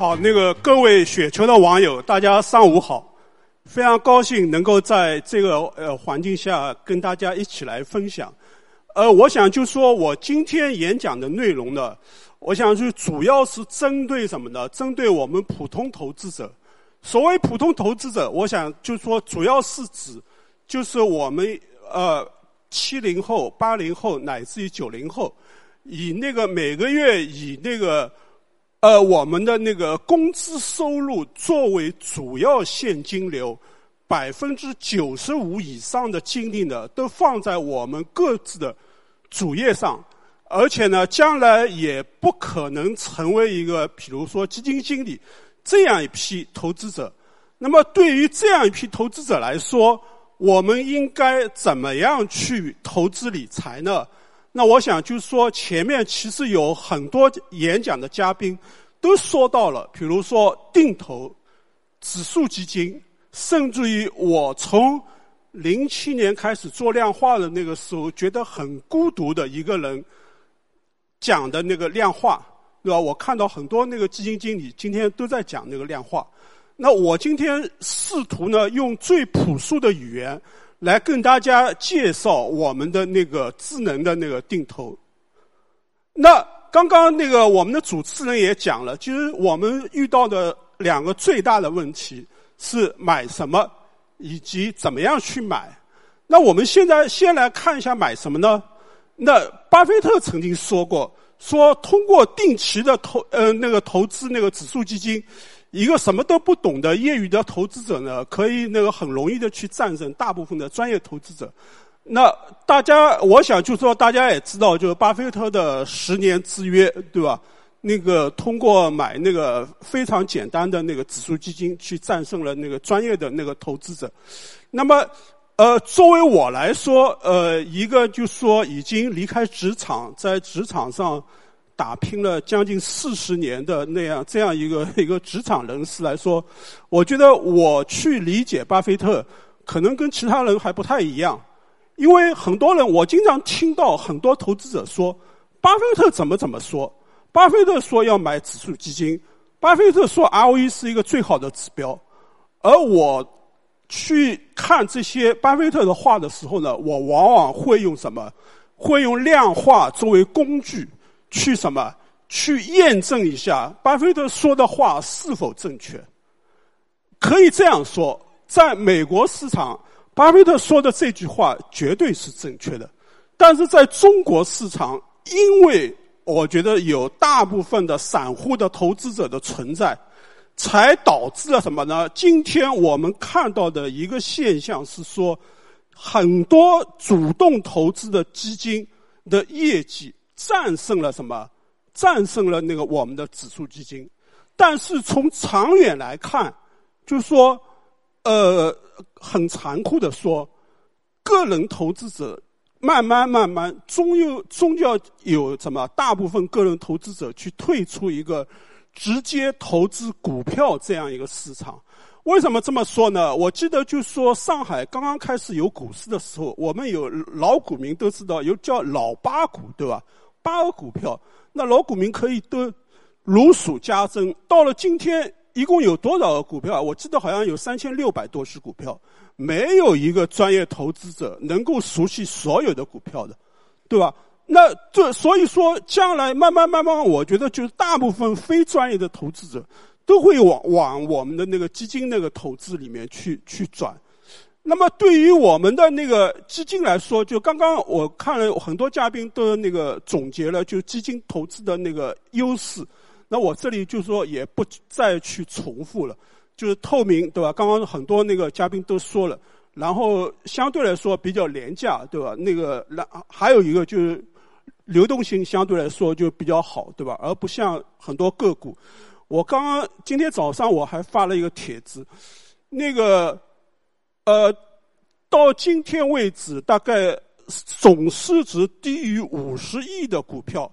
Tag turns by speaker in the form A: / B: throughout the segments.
A: 好，那个各位雪球的网友，大家上午好，非常高兴能够在这个呃环境下跟大家一起来分享。呃，我想就说我今天演讲的内容呢，我想就主要是针对什么呢？针对我们普通投资者。所谓普通投资者，我想就说主要是指就是我们呃七零后、八零后乃至于九零后，以那个每个月以那个呃我们的那个工资收入作为主要现金流，百分之九十五以上的精力呢，都放在我们各自的主业上，而且呢，将来也不可能成为一个比如说基金经理。这样一批投资者，那么对于这样一批投资者来说，我们应该怎么样去投资理财呢？那我想就是说，前面其实有很多演讲的嘉宾都说到了，比如说定投、指数基金，甚至于我从零七年开始做量化的那个时候，觉得很孤独的一个人讲的那个量化。对吧？我看到很多那个基金经理今天都在讲那个量化，那我今天试图呢用最朴素的语言来跟大家介绍我们的那个智能的那个定投。那刚刚那个我们的主持人也讲了，就是我们遇到的两个最大的问题是买什么以及怎么样去买。那我们现在先来看一下买什么呢？那巴菲特曾经说过。说通过定期的投呃那个投资那个指数基金，一个什么都不懂的业余的投资者呢，可以那个很容易的去战胜大部分的专业投资者。那大家，我想就说大家也知道，就是巴菲特的十年之约，对吧？那个通过买那个非常简单的那个指数基金，去战胜了那个专业的那个投资者。那么。呃，作为我来说，呃，一个就说已经离开职场，在职场上打拼了将近四十年的那样这样一个一个职场人士来说，我觉得我去理解巴菲特，可能跟其他人还不太一样，因为很多人我经常听到很多投资者说，巴菲特怎么怎么说，巴菲特说要买指数基金，巴菲特说 ROE 是一个最好的指标，而我。去看这些巴菲特的话的时候呢，我往往会用什么？会用量化作为工具，去什么？去验证一下巴菲特说的话是否正确。可以这样说，在美国市场，巴菲特说的这句话绝对是正确的。但是在中国市场，因为我觉得有大部分的散户的投资者的存在。才导致了什么呢？今天我们看到的一个现象是说，很多主动投资的基金的业绩战胜了什么？战胜了那个我们的指数基金。但是从长远来看，就是说，呃，很残酷的说，个人投资者慢慢慢慢，终有终要有什么？大部分个人投资者去退出一个。直接投资股票这样一个市场，为什么这么说呢？我记得就说上海刚刚开始有股市的时候，我们有老股民都知道有叫老八股，对吧？八个股票，那老股民可以都如数家珍。到了今天，一共有多少个股票？我记得好像有三千六百多只股票，没有一个专业投资者能够熟悉所有的股票的，对吧？那这所以说，将来慢慢慢慢，我觉得就是大部分非专业的投资者都会往往我们的那个基金那个投资里面去去转。那么对于我们的那个基金来说，就刚刚我看了很多嘉宾都那个总结了，就基金投资的那个优势。那我这里就说也不再去重复了，就是透明，对吧？刚刚很多那个嘉宾都说了，然后相对来说比较廉价，对吧？那个，然还有一个就是。流动性相对来说就比较好，对吧？而不像很多个股。我刚刚今天早上我还发了一个帖子，那个呃，到今天为止，大概总市值低于五十亿的股票，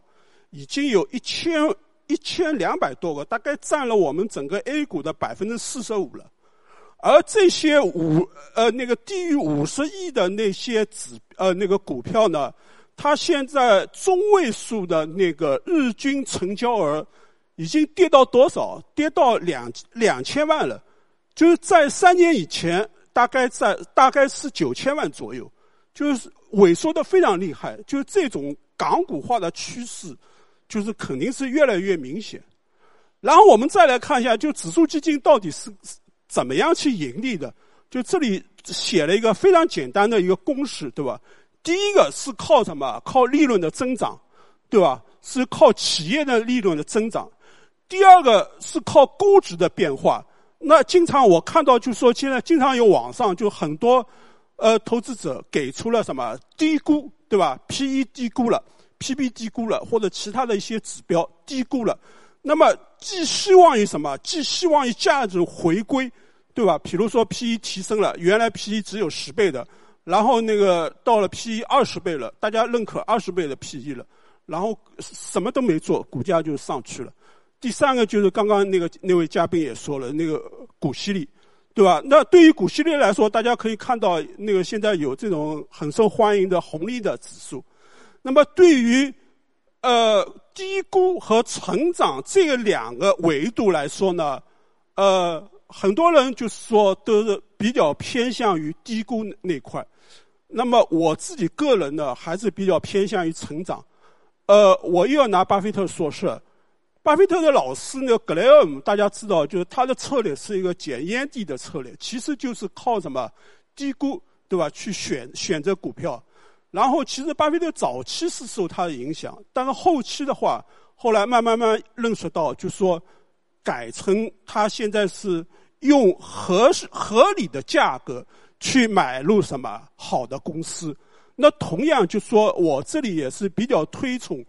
A: 已经有一千一千两百多个，大概占了我们整个 A 股的百分之四十五了。而这些五呃那个低于五十亿的那些指呃那个股票呢？它现在中位数的那个日均成交额，已经跌到多少？跌到两两千万了。就是在三年以前，大概在大概是九千万左右，就是萎缩的非常厉害。就是这种港股化的趋势，就是肯定是越来越明显。然后我们再来看一下，就指数基金到底是怎么样去盈利的？就这里写了一个非常简单的一个公式，对吧？第一个是靠什么？靠利润的增长，对吧？是靠企业的利润的增长。第二个是靠估值的变化。那经常我看到就说，现在经常有网上就很多，呃，投资者给出了什么低估，对吧？P/E 低估了，P/B 低估了，或者其他的一些指标低估了。那么寄希望于什么？寄希望于价值回归，对吧？比如说 P/E 提升了，原来 P/E 只有十倍的。然后那个到了 P/E 二十倍了，大家认可二十倍的 P/E 了，然后什么都没做，股价就上去了。第三个就是刚刚那个那位嘉宾也说了，那个股息率，对吧？那对于股息率来说，大家可以看到那个现在有这种很受欢迎的红利的指数。那么对于呃低估和成长这个两个维度来说呢，呃，很多人就是说都是比较偏向于低估那块。那么我自己个人呢，还是比较偏向于成长。呃，我又要拿巴菲特说事。巴菲特的老师那个格雷厄姆，大家知道，就是他的策略是一个捡烟蒂的策略，其实就是靠什么低估，对吧？去选选择股票。然后，其实巴菲特早期是受他的影响，但是后期的话，后来慢慢慢认识到，就说改成他现在是用合适合理的价格。去买入什么好的公司？那同样就说，我这里也是比较推崇，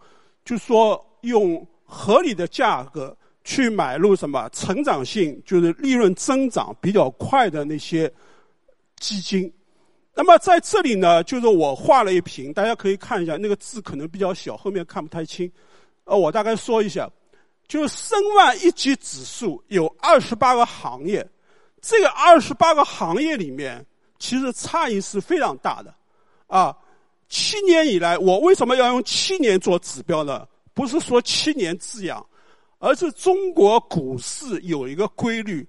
A: 就说用合理的价格去买入什么成长性，就是利润增长比较快的那些基金。那么在这里呢，就是我画了一屏，大家可以看一下，那个字可能比较小，后面看不太清。呃，我大概说一下，就是申万一级指数有二十八个行业，这个二十八个行业里面。其实差异是非常大的，啊，七年以来，我为什么要用七年做指标呢？不是说七年字样，而是中国股市有一个规律，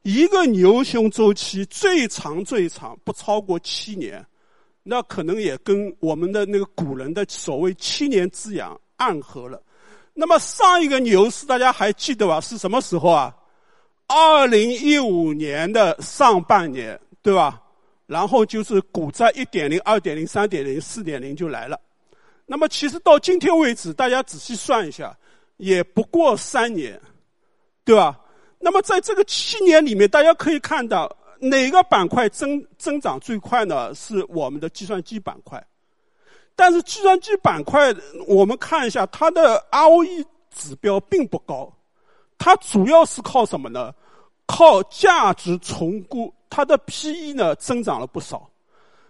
A: 一个牛熊周期最长最长不超过七年，那可能也跟我们的那个古人的所谓七年之痒暗合了。那么上一个牛市大家还记得吧？是什么时候啊？二零一五年的上半年，对吧？然后就是股灾一点零、二点零、三点零、四点零就来了。那么其实到今天为止，大家仔细算一下，也不过三年，对吧？那么在这个七年里面，大家可以看到哪个板块增增长最快呢？是我们的计算机板块。但是计算机板块，我们看一下它的 ROE 指标并不高，它主要是靠什么呢？靠价值重估。它的 P/E 呢增长了不少，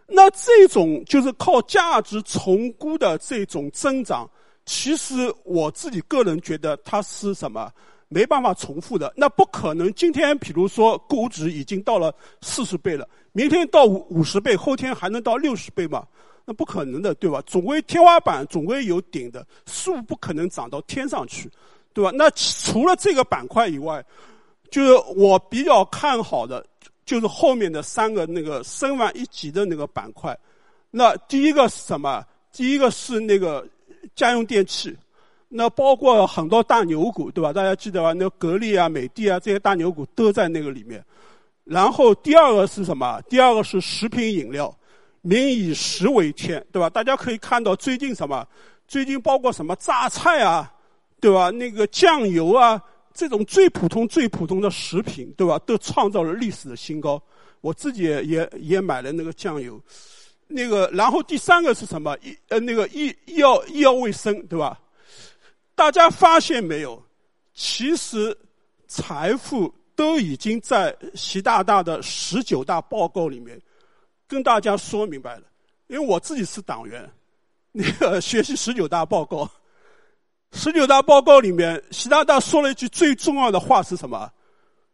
A: 那这种就是靠价值重估的这种增长，其实我自己个人觉得它是什么没办法重复的。那不可能，今天比如说估值已经到了四十倍了，明天到五五十倍，后天还能到六十倍吗？那不可能的，对吧？总归天花板总归有顶的，树不可能长到天上去，对吧？那除了这个板块以外，就是我比较看好的。就是后面的三个那个升完一级的那个板块，那第一个是什么？第一个是那个家用电器，那包括很多大牛股，对吧？大家记得吧？那格力啊、美的啊这些大牛股都在那个里面。然后第二个是什么？第二个是食品饮料，民以食为天，对吧？大家可以看到最近什么？最近包括什么榨菜啊，对吧？那个酱油啊。这种最普通、最普通的食品，对吧？都创造了历史的新高。我自己也也也买了那个酱油，那个。然后第三个是什么？医呃那个医医药医药卫生，对吧？大家发现没有？其实财富都已经在习大大的十九大报告里面跟大家说明白了。因为我自己是党员，那个学习十九大报告。十九大报告里面，习大大说了一句最重要的话是什么？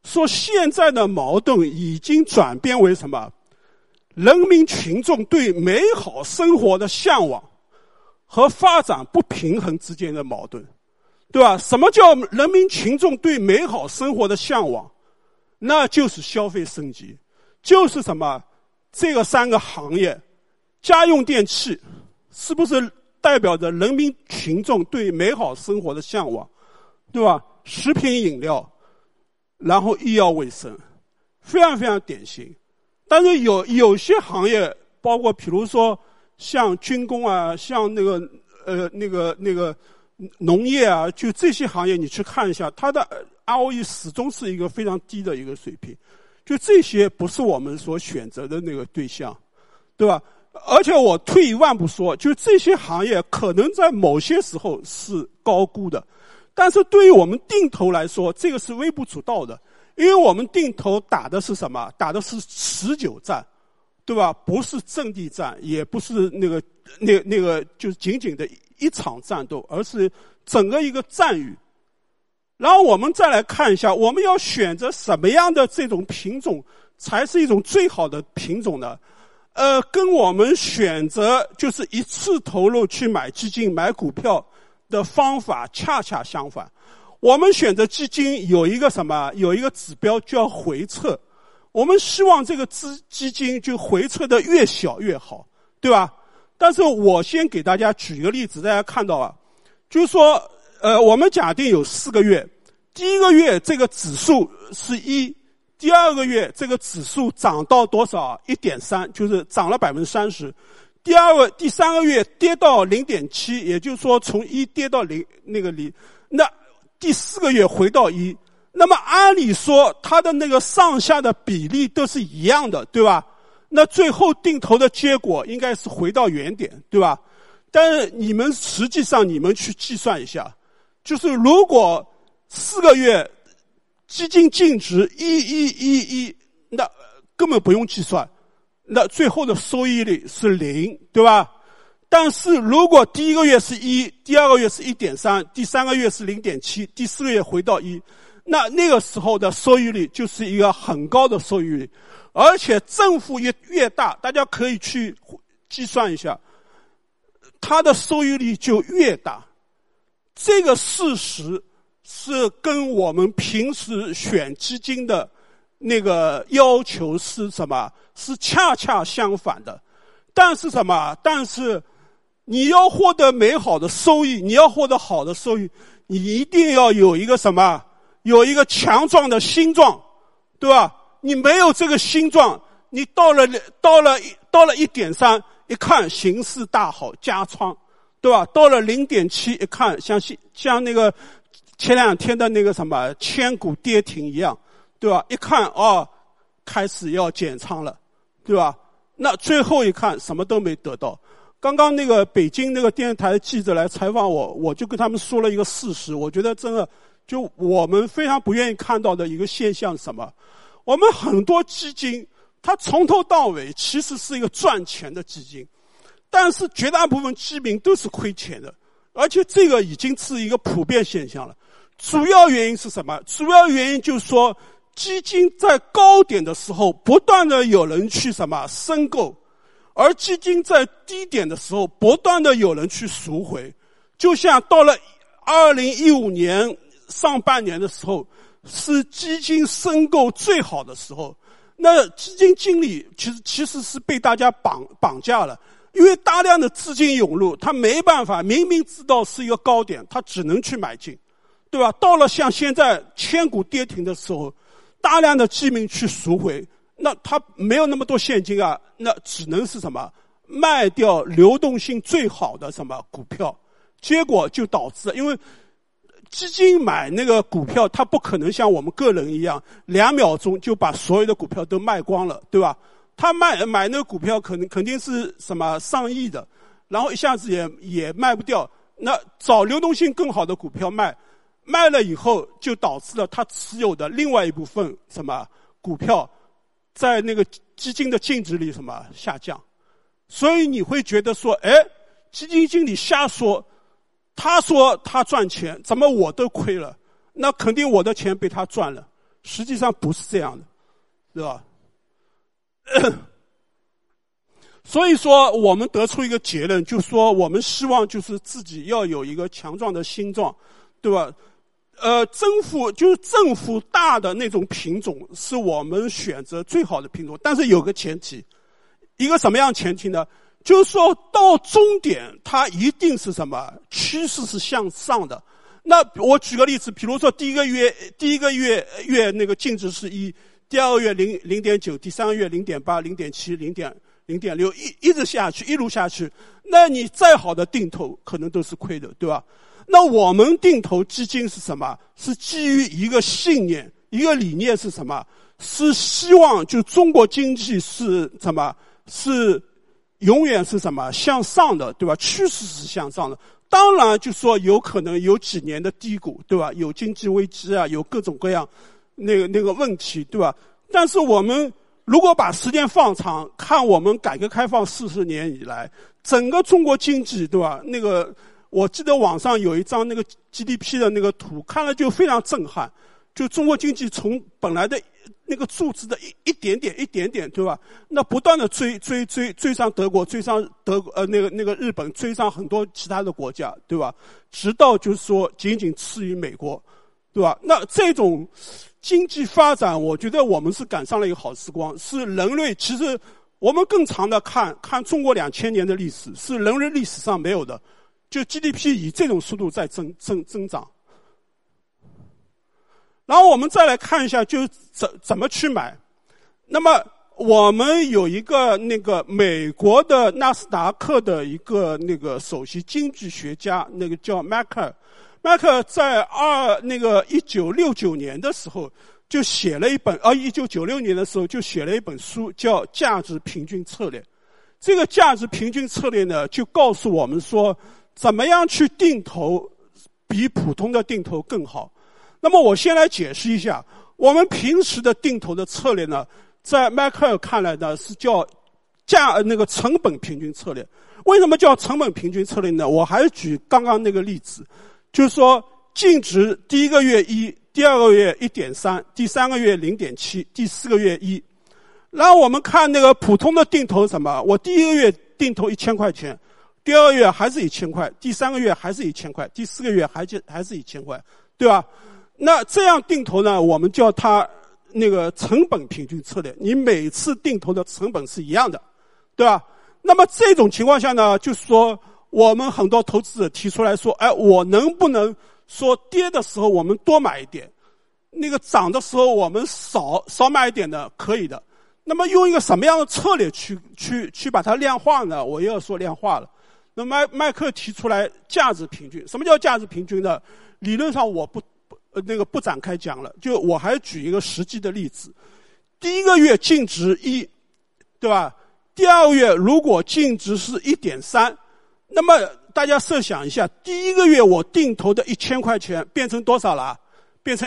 A: 说现在的矛盾已经转变为什么？人民群众对美好生活的向往和发展不平衡之间的矛盾。对吧？什么叫人民群众对美好生活的向往？那就是消费升级，就是什么？这个三个行业，家用电器，是不是代表着人民群众对美好生活的向往？对吧？食品饮料，然后医药卫生，非常非常典型。但是有有些行业，包括比如说像军工啊，像那个呃那个那个农业啊，就这些行业，你去看一下，它的 ROE 始终是一个非常低的一个水平。就这些不是我们所选择的那个对象，对吧？而且我退一万步说，就这些行业可能在某些时候是高估的，但是对于我们定投来说，这个是微不足道的。因为我们定投打的是什么？打的是持久战，对吧？不是阵地战，也不是那个、那、那个，就是仅仅的一场战斗，而是整个一个战役。然后我们再来看一下，我们要选择什么样的这种品种才是一种最好的品种呢？呃，跟我们选择就是一次投入去买基金、买股票的方法恰恰相反。我们选择基金有一个什么？有一个指标叫回撤。我们希望这个资基金就回撤的越小越好，对吧？但是我先给大家举一个例子，大家看到啊，就是说，呃，我们假定有四个月，第一个月这个指数是一，第二个月这个指数涨到多少？一点三，就是涨了百分之三十。第二个、第三个月跌到零点七，也就是说从一跌到零，那个零，那。第四个月回到一，那么按理说它的那个上下的比例都是一样的，对吧？那最后定投的结果应该是回到原点，对吧？但是你们实际上你们去计算一下，就是如果四个月基金净值一一一一，那根本不用计算，那最后的收益率是零，对吧？但是如果第一个月是一，第二个月是一点三，第三个月是零点七，第四个月回到一，那那个时候的收益率就是一个很高的收益率，而且正负越越大，大家可以去计算一下，它的收益率就越大。这个事实是跟我们平时选基金的那个要求是什么？是恰恰相反的。但是什么？但是。你要获得美好的收益，你要获得好的收益，你一定要有一个什么？有一个强壮的心脏，对吧？你没有这个心脏，你到了到了到了一点三，一看形势大好，加仓，对吧？到了零点七，一看像像那个前两天的那个什么千股跌停一样，对吧？一看哦，开始要减仓了，对吧？那最后一看，什么都没得到。刚刚那个北京那个电视台的记者来采访我，我就跟他们说了一个事实。我觉得真的，就我们非常不愿意看到的一个现象什么？我们很多基金，它从头到尾其实是一个赚钱的基金，但是绝大部分基民都是亏钱的，而且这个已经是一个普遍现象了。主要原因是什么？主要原因就是说，基金在高点的时候，不断的有人去什么申购。而基金在低点的时候，不断的有人去赎回，就像到了二零一五年上半年的时候，是基金申购最好的时候。那基金经理其实其实是被大家绑绑架了，因为大量的资金涌入，他没办法，明明知道是一个高点，他只能去买进，对吧？到了像现在千股跌停的时候，大量的基民去赎回。那他没有那么多现金啊，那只能是什么卖掉流动性最好的什么股票，结果就导致，因为基金买那个股票，它不可能像我们个人一样，两秒钟就把所有的股票都卖光了，对吧？他卖买那个股票，可能肯定是什么上亿的，然后一下子也也卖不掉，那找流动性更好的股票卖，卖了以后就导致了他持有的另外一部分什么股票。在那个基金的净值里什么下降，所以你会觉得说，哎，基金经理瞎说，他说他赚钱，怎么我都亏了？那肯定我的钱被他赚了。实际上不是这样的，对吧？所以说，我们得出一个结论，就是说，我们希望就是自己要有一个强壮的心脏，对吧？呃，政府就是政府大的那种品种是我们选择最好的品种，但是有个前提，一个什么样前提呢？就是说到终点，它一定是什么趋势是向上的。那我举个例子，比如说第一个月第一个月月那个净值是一，第二个月零零点九，第三个月零点八、零点七、零点零点六，一一直下去，一路下去，那你再好的定投可能都是亏的，对吧？那我们定投基金是什么？是基于一个信念，一个理念是什么？是希望就中国经济是什么？是永远是什么向上的，对吧？趋势是向上的。当然，就说有可能有几年的低谷，对吧？有经济危机啊，有各种各样那个那个问题，对吧？但是我们如果把时间放长，看我们改革开放四十年以来，整个中国经济，对吧？那个我记得网上有一张那个 GDP 的那个图，看了就非常震撼。就中国经济从本来的。那个数字的一一点点一点点，对吧？那不断的追追追追上德国，追上德国呃那个那个日本，追上很多其他的国家，对吧？直到就是说仅仅次于美国，对吧？那这种经济发展，我觉得我们是赶上了一个好时光，是人类其实我们更长的看看中国两千年的历史，是人类历史上没有的，就 GDP 以这种速度在增增增长。然后我们再来看一下，就怎怎么去买。那么我们有一个那个美国的纳斯达克的一个那个首席经济学家，那个叫迈克尔。迈克尔在二那个一九六九年的时候就写了一本，呃，一九九六年的时候就写了一本书，叫《价值平均策略》。这个价值平均策略呢，就告诉我们说，怎么样去定投比普通的定投更好。那么我先来解释一下，我们平时的定投的策略呢，在迈克尔看来呢是叫价那个成本平均策略。为什么叫成本平均策略呢？我还是举刚刚那个例子，就是说净值第一个月一，第二个月一点三，第三个月零点七，第四个月一。然后我们看那个普通的定投什么？我第一个月定投一千块钱，第二个月还是一千块，第三个月还是一千块，第四个月还就还是一千块，对吧？那这样定投呢？我们叫它那个成本平均策略。你每次定投的成本是一样的，对吧？那么这种情况下呢，就是说我们很多投资者提出来说：“哎，我能不能说跌的时候我们多买一点，那个涨的时候我们少少买一点呢？”可以的。那么用一个什么样的策略去去去把它量化呢？我又要说量化了。那麦麦克提出来价值平均，什么叫价值平均呢？理论上我不不。呃，那个不展开讲了，就我还举一个实际的例子，第一个月净值一，对吧？第二个月如果净值是一点三，那么大家设想一下，第一个月我定投的一千块钱变成多少了？变成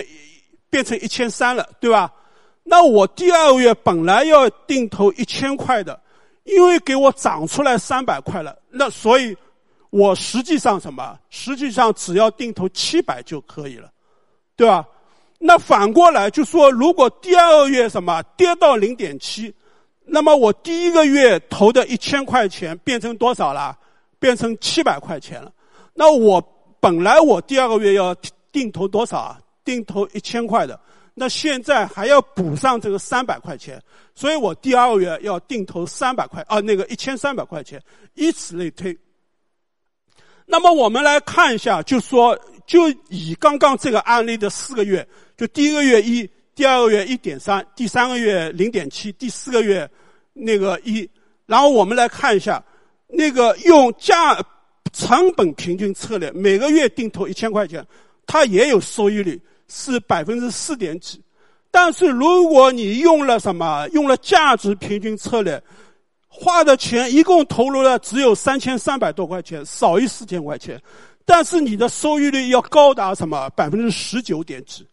A: 变成一千三了，对吧？那我第二个月本来要定投一千块的，因为给我涨出来三百块了，那所以我实际上什么？实际上只要定投七百就可以了。对吧？那反过来就说，如果第二个月什么跌到零点七，那么我第一个月投的一千块钱变成多少了？变成七百块钱了。那我本来我第二个月要定投多少啊？定投一千块的，那现在还要补上这个三百块钱，所以我第二个月要定投三百块啊，那个一千三百块钱，以此类推。那么我们来看一下，就说。就以刚刚这个案例的四个月，就第一个月一，第二个月一点三，第三个月零点七，第四个月那个一，然后我们来看一下，那个用价成本平均策略，每个月定投一千块钱，它也有收益率是百分之四点几，但是如果你用了什么，用了价值平均策略，花的钱一共投入了只有三千三百多块钱，少于四千块钱。但是你的收益率要高达什么百分之十九点几，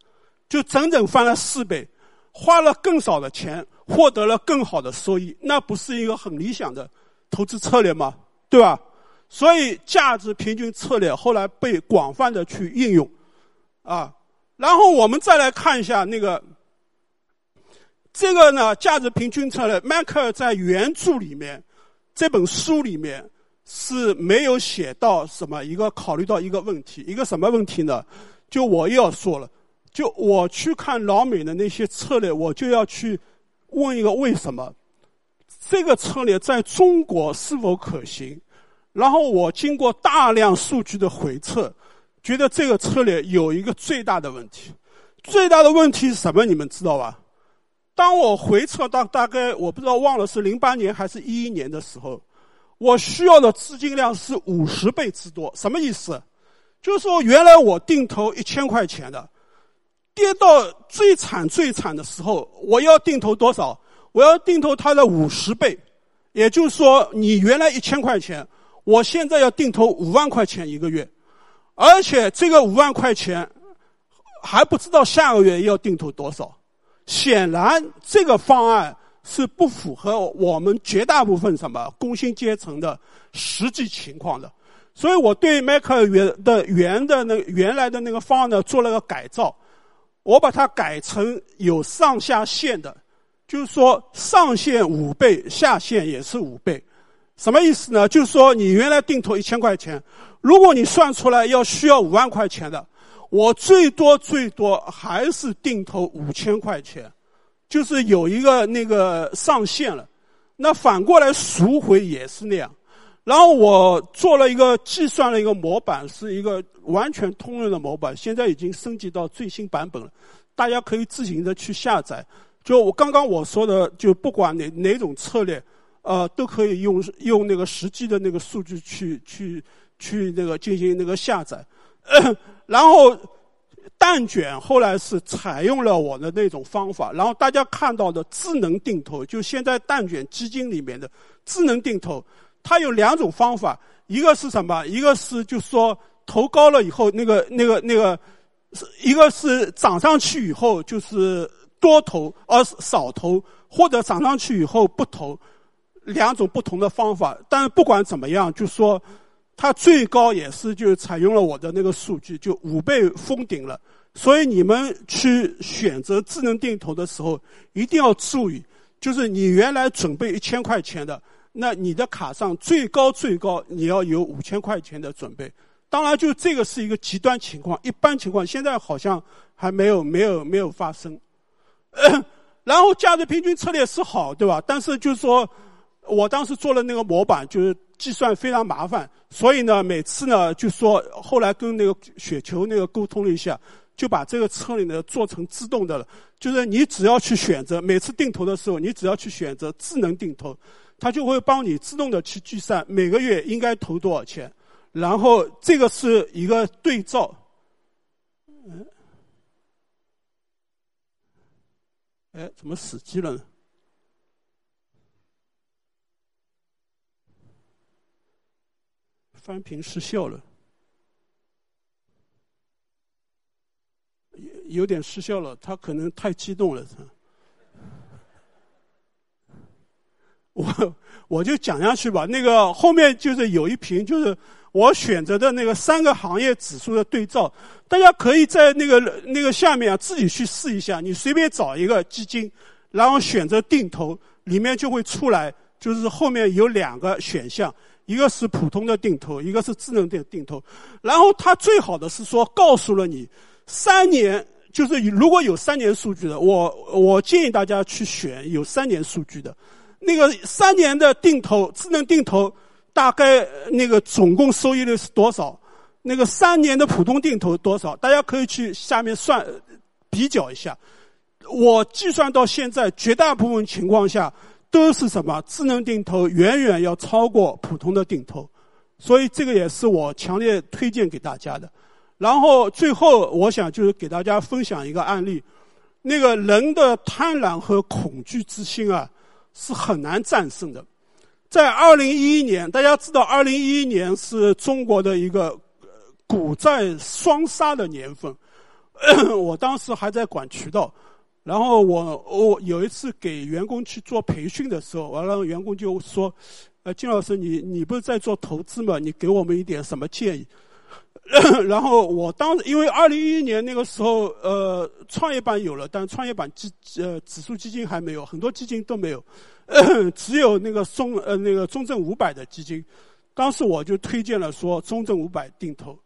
A: 就整整翻了四倍，花了更少的钱获得了更好的收益，那不是一个很理想的投资策略吗？对吧？所以价值平均策略后来被广泛的去应用，啊，然后我们再来看一下那个这个呢价值平均策略，迈克尔在原著里面这本书里面。是没有写到什么一个考虑到一个问题，一个什么问题呢？就我又要说了，就我去看老美的那些策略，我就要去问一个为什么这个策略在中国是否可行？然后我经过大量数据的回测，觉得这个策略有一个最大的问题。最大的问题是什么？你们知道吧？当我回撤到大概我不知道忘了是零八年还是一一年的时候，我需要的资金量是五十倍之多。什么意思？就是说，原来我定投一千块钱的，跌到最惨最惨的时候，我要定投多少？我要定投它的五十倍，也就是说，你原来一千块钱，我现在要定投五万块钱一个月，而且这个五万块钱还不知道下个月要定投多少。显然，这个方案是不符合我们绝大部分什么工薪阶层的实际情况的。所以我对迈克尔原的原的那原来的那个方案呢做了个改造，我把它改成有上下限的，就是说上限五倍，下限也是五倍。什么意思呢？就是说你原来定投一千块钱，如果你算出来要需要五万块钱的，我最多最多还是定投五千块钱，就是有一个那个上限了。那反过来赎回也是那样。然后我做了一个计算了一个模板，是一个完全通用的模板，现在已经升级到最新版本了，大家可以自行的去下载。就我刚刚我说的，就不管哪哪种策略，呃，都可以用用那个实际的那个数据去去去那个进行那个下载。然后蛋卷后来是采用了我的那种方法，然后大家看到的智能定投，就现在蛋卷基金里面的智能定投。它有两种方法，一个是什么？一个是就说投高了以后，那个那个那个，一个是涨上去以后就是多投，而少投，或者涨上去以后不投，两种不同的方法。但是不管怎么样，就说它最高也是就采用了我的那个数据，就五倍封顶了。所以你们去选择智能定投的时候，一定要注意，就是你原来准备一千块钱的。那你的卡上最高最高你要有五千块钱的准备，当然就这个是一个极端情况，一般情况现在好像还没有没有没有发生。然后价值平均策略是好，对吧？但是就是说，我当时做了那个模板，就是计算非常麻烦，所以呢，每次呢就说后来跟那个雪球那个沟通了一下，就把这个车里呢做成自动的了，就是你只要去选择每次定投的时候，你只要去选择智能定投。它就会帮你自动的去计算每个月应该投多少钱，然后这个是一个对照。嗯，哎，怎么死机了呢？翻屏失效了，有有点失效了，他可能太激动了，我我就讲下去吧。那个后面就是有一屏，就是我选择的那个三个行业指数的对照，大家可以在那个那个下面啊自己去试一下。你随便找一个基金，然后选择定投，里面就会出来，就是后面有两个选项，一个是普通的定投，一个是智能定定投。然后它最好的是说告诉了你三年，就是如果有三年数据的，我我建议大家去选有三年数据的。那个三年的定投，智能定投，大概那个总共收益率是多少？那个三年的普通定投多少？大家可以去下面算比较一下。我计算到现在，绝大部分情况下都是什么？智能定投远远要超过普通的定投，所以这个也是我强烈推荐给大家的。然后最后，我想就是给大家分享一个案例：那个人的贪婪和恐惧之心啊。是很难战胜的。在二零一一年，大家知道，二零一一年是中国的一个股债双杀的年份。我当时还在管渠道，然后我我有一次给员工去做培训的时候，完了员工就说：“呃，金老师，你你不是在做投资吗？你给我们一点什么建议？” 然后我当时因为二零一一年那个时候，呃，创业板有了，但创业板基呃指数基金还没有，很多基金都没有，只有那个中呃那个中证五百的基金。当时我就推荐了说中证五百定投，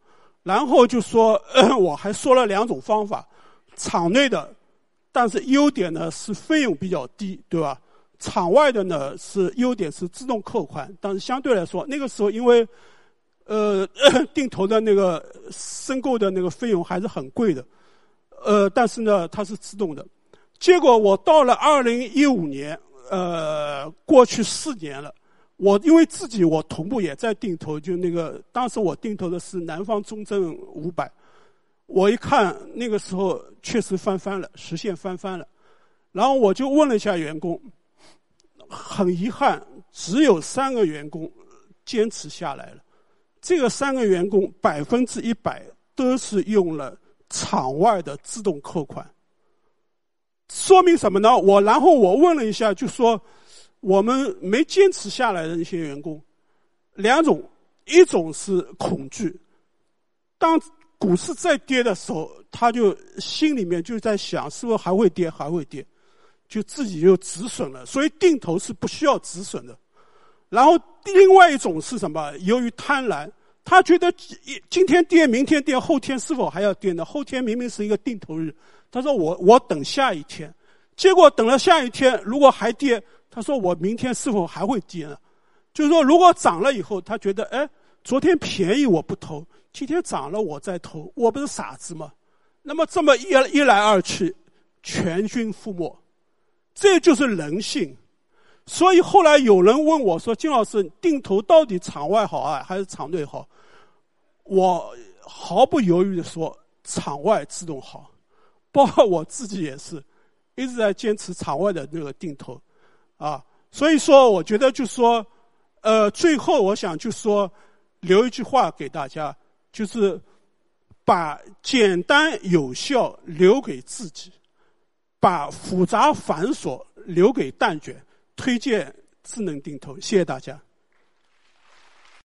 A: 然后就说 我还说了两种方法，场内的，但是优点呢是费用比较低，对吧？场外的呢是优点是自动扣款，但是相对来说那个时候因为，呃，定投的那个申购的那个费用还是很贵的，呃，但是呢它是自动的。结果我到了二零一五年，呃，过去四年了，我因为自己我同步也在定投，就那个当时我定投的是南方中证五百，我一看那个时候确实翻番了，实现翻番了，然后我就问了一下员工。很遗憾，只有三个员工坚持下来了。这个三个员工百分之一百都是用了场外的自动扣款，说明什么呢？我然后我问了一下，就说我们没坚持下来的那些员工，两种，一种是恐惧，当股市再跌的时候，他就心里面就在想，是不是还会跌，还会跌。就自己就止损了，所以定投是不需要止损的。然后另外一种是什么？由于贪婪，他觉得今天跌，明天跌，后天是否还要跌呢？后天明明是一个定投日，他说我我等下一天，结果等了下一天，如果还跌，他说我明天是否还会跌呢？就是说，如果涨了以后，他觉得哎，昨天便宜我不投，今天涨了我再投，我不是傻子吗？那么这么一一来二去，全军覆没。这就是人性，所以后来有人问我说：“金老师，定投到底场外好啊，还是场内好？”我毫不犹豫的说：“场外自动好。”包括我自己也是，一直在坚持场外的那个定投，啊，所以说我觉得就说，呃，最后我想就说留一句话给大家，就是把简单有效留给自己。把复杂繁琐留给蛋卷，推荐智能定投。谢谢大家。